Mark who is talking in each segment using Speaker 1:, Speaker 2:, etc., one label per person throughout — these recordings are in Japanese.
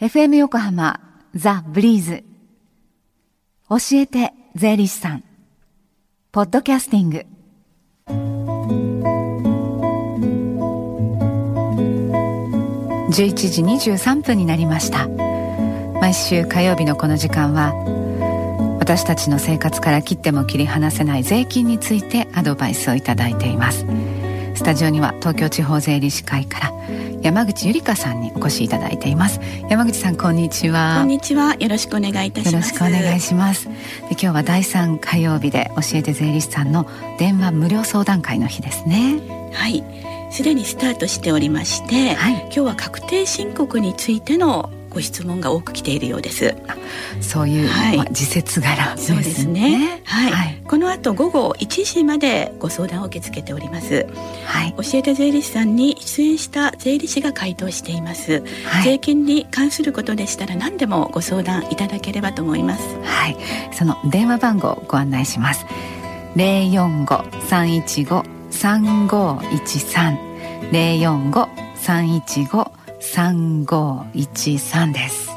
Speaker 1: FM 横浜ザ・ブリーズ。教えて税理士さん。ポッドキャスティング。11時23分になりました。毎週火曜日のこの時間は私たちの生活から切っても切り離せない税金についてアドバイスをいただいています。スタジオには東京地方税理士会から山口ゆりかさんにお越しいただいています。山口さんこんにちは。
Speaker 2: こんにちは。よろしくお願いいたします。
Speaker 1: よろしくお願いします。で今日は第3火曜日で教えて税理士さんの電話無料相談会の日ですね。
Speaker 2: はい。すでにスタートしておりまして、はい、今日は確定申告についてのご質問が多く来ているようです。
Speaker 1: そういう、はい、まあ、時節柄、
Speaker 2: ね、そうですね。はい、はい、この後午後1時までご相談を受け付けております。はい。教えて税理士さんに出演した税理士が回答しています。はい、税金に関することでしたら何でもご相談いただければと思います。
Speaker 1: はい。その電話番号をご案内します。零四五三一五三五一三零四五三一五3513です。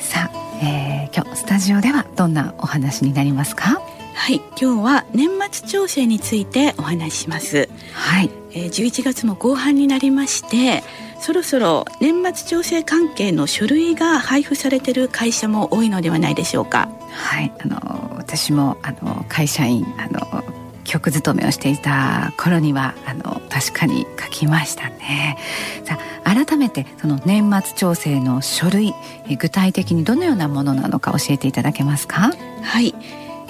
Speaker 1: さあ、えー、今日スタジオではどんなお話になりますか？
Speaker 2: はい今日は年末調整についてお話しします。はい、えー、11月も後半になりましてそろそろ年末調整関係の書類が配布されている会社も多いのではないでしょうか？
Speaker 1: はいあの私もあの会社員あの局勤めをしていた頃にはあの確かに書きましたねさあ改めてその年末調整の書類具体的にどのようなものなのか教えていただけますか？
Speaker 2: はい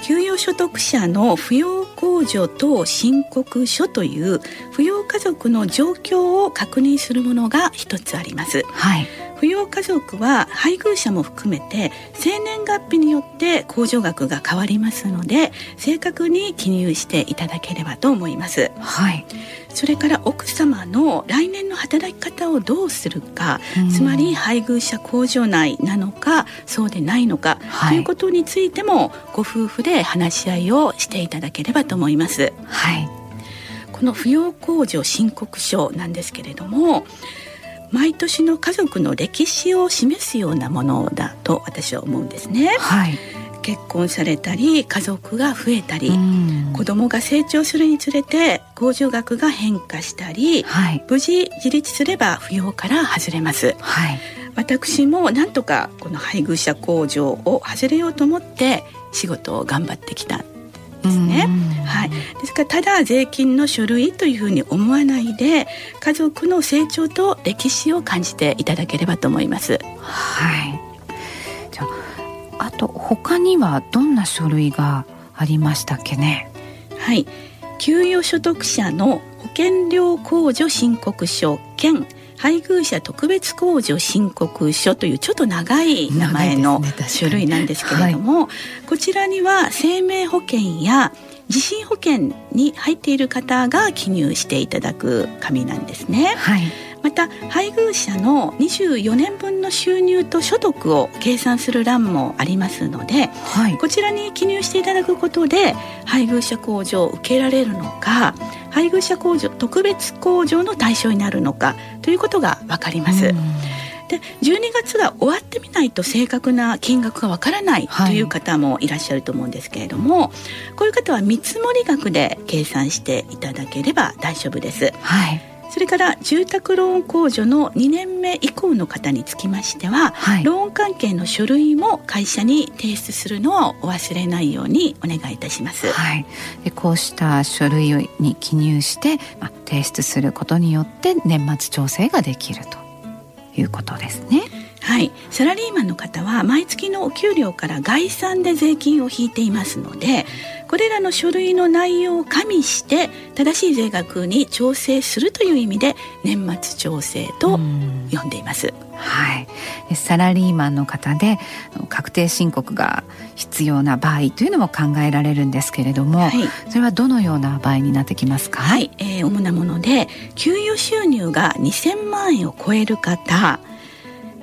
Speaker 2: 給与所得者の扶養控除と申告書という扶養家族の状況を確認するものが一つあります。はい。扶養家族は配偶者も含めて生年月日によって控除額が変わりますので正確に記入していただければと思います。はい。それから奥様の来年の働き方をどうするか、つまり配偶者控除内なのかそうでないのか、はい、ということについてもご夫婦で話し合いをしていただければと思います。はい。この扶養控除申告書なんですけれども毎年の家族の歴史を示すようなものだと私は思うんですね。はい、結婚されたり家族が増えたり子供が成長するにつれて控除額が変化したり、はい、無事自立すれば扶養から外れます。はい、私もなんとかこの配偶者控除を外れようと思って仕事を頑張ってきたですね。はい、ですからただ税金の書類というふうに思わないで家族の成長と歴史を感じていただければと思います。
Speaker 1: はい。じゃああと他にはどんな書類がありましたっけね？
Speaker 2: はい。給与所得者の保険料控除申告書兼配偶者特別控除申告書というちょっと長い名前の書類なんですけれども、はい、こちらには生命保険や地震保険に入っている方が記入していただく紙なんですね。はい。また配偶者の24年分の収入と所得を計算する欄もありますので、はい、こちらに記入していただくことで配偶者控除を受けられるのか配偶者控除特別控除の対象になるのかということが分かります。で12月が終わってみないと正確な金額がわからないという方もいらっしゃると思うんですけれども、はい、こういう方は見積もり額で計算していただければ大丈夫です。はいそれから住宅ローン控除の2年目以降の方につきましては、はい、ローン関係の書類も会社に提出するのをお忘れないようにお願いいたします。
Speaker 1: はい、でこうした書類に記入して、まあ、提出することによって年末調整ができるということですね。
Speaker 2: はい、サラリーマンの方は毎月のお給料から概算で税金を引いていますのでこれらの書類の内容を加味して正しい税額に調整するという意味で年末調整と呼んでいます。
Speaker 1: はい、サラリーマンの方で確定申告が必要な場合というのも考えられるんですけれども、はい、それはどのような場合になってきますか、
Speaker 2: はい。えー、主なもので給与収入が2000万円を超える方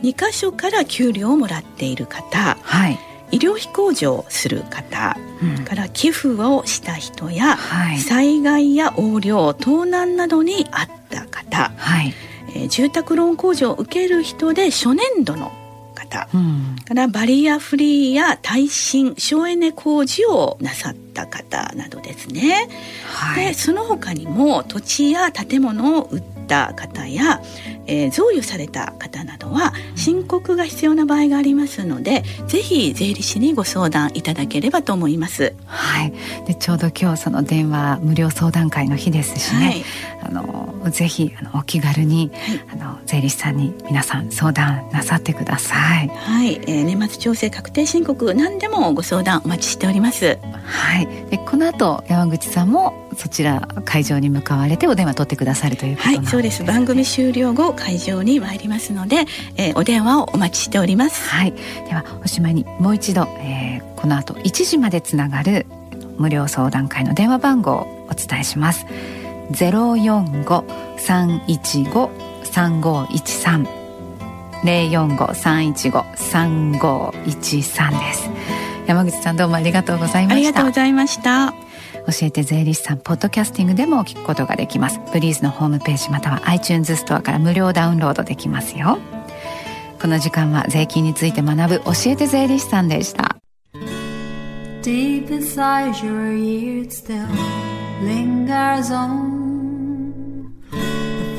Speaker 2: 2箇所から給料をもらっている方、はい、医療費控除をする方、うん、から寄付をした人や、はい、災害や横領盗難などにあった方、はい、えー、住宅ローン控除を受ける人で初年度の方、うん、からバリアフリーや耐震省エネ工事をなさった方などですね、はい、でその他にも土地や建物を売った方や、えー、贈与された方などは申告が必要な場合がありますのでぜひ税理士にご相談いただければと思います。
Speaker 3: はい、でちょうど今日その電話無料相談会の日ですしね、はい、あのぜひあのお気軽に、はい、あの税理士さんに皆さん相談なさってください。
Speaker 2: はい、えー、年末調整確定申告何でもご相談お待ちしております。
Speaker 3: はい、でこの後山口さんもそちら会場に向かわれてお電話取ってくださるということです、ね、はい、そうです。
Speaker 2: 番組終了後会場に参りますので、えー、お電話をお待ちしております。
Speaker 3: はい、ではおしまいにもう一度、えー、この後1時までつながる無料相談会の電話番号をお伝えします。ゼロ四五三一五三五一三零四五三一五三五一三です。山口さんどうもありがとうございました。あ
Speaker 2: りがとうございました。
Speaker 3: 教えて税理士さんポッドキャスティングでも聞くことができますブリーズのホームページまたは iTunes ストアから無料ダウンロードできますよこの時間は税金について学ぶ教えて税理士さんでした Deep inside your ears still lingers on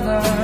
Speaker 3: another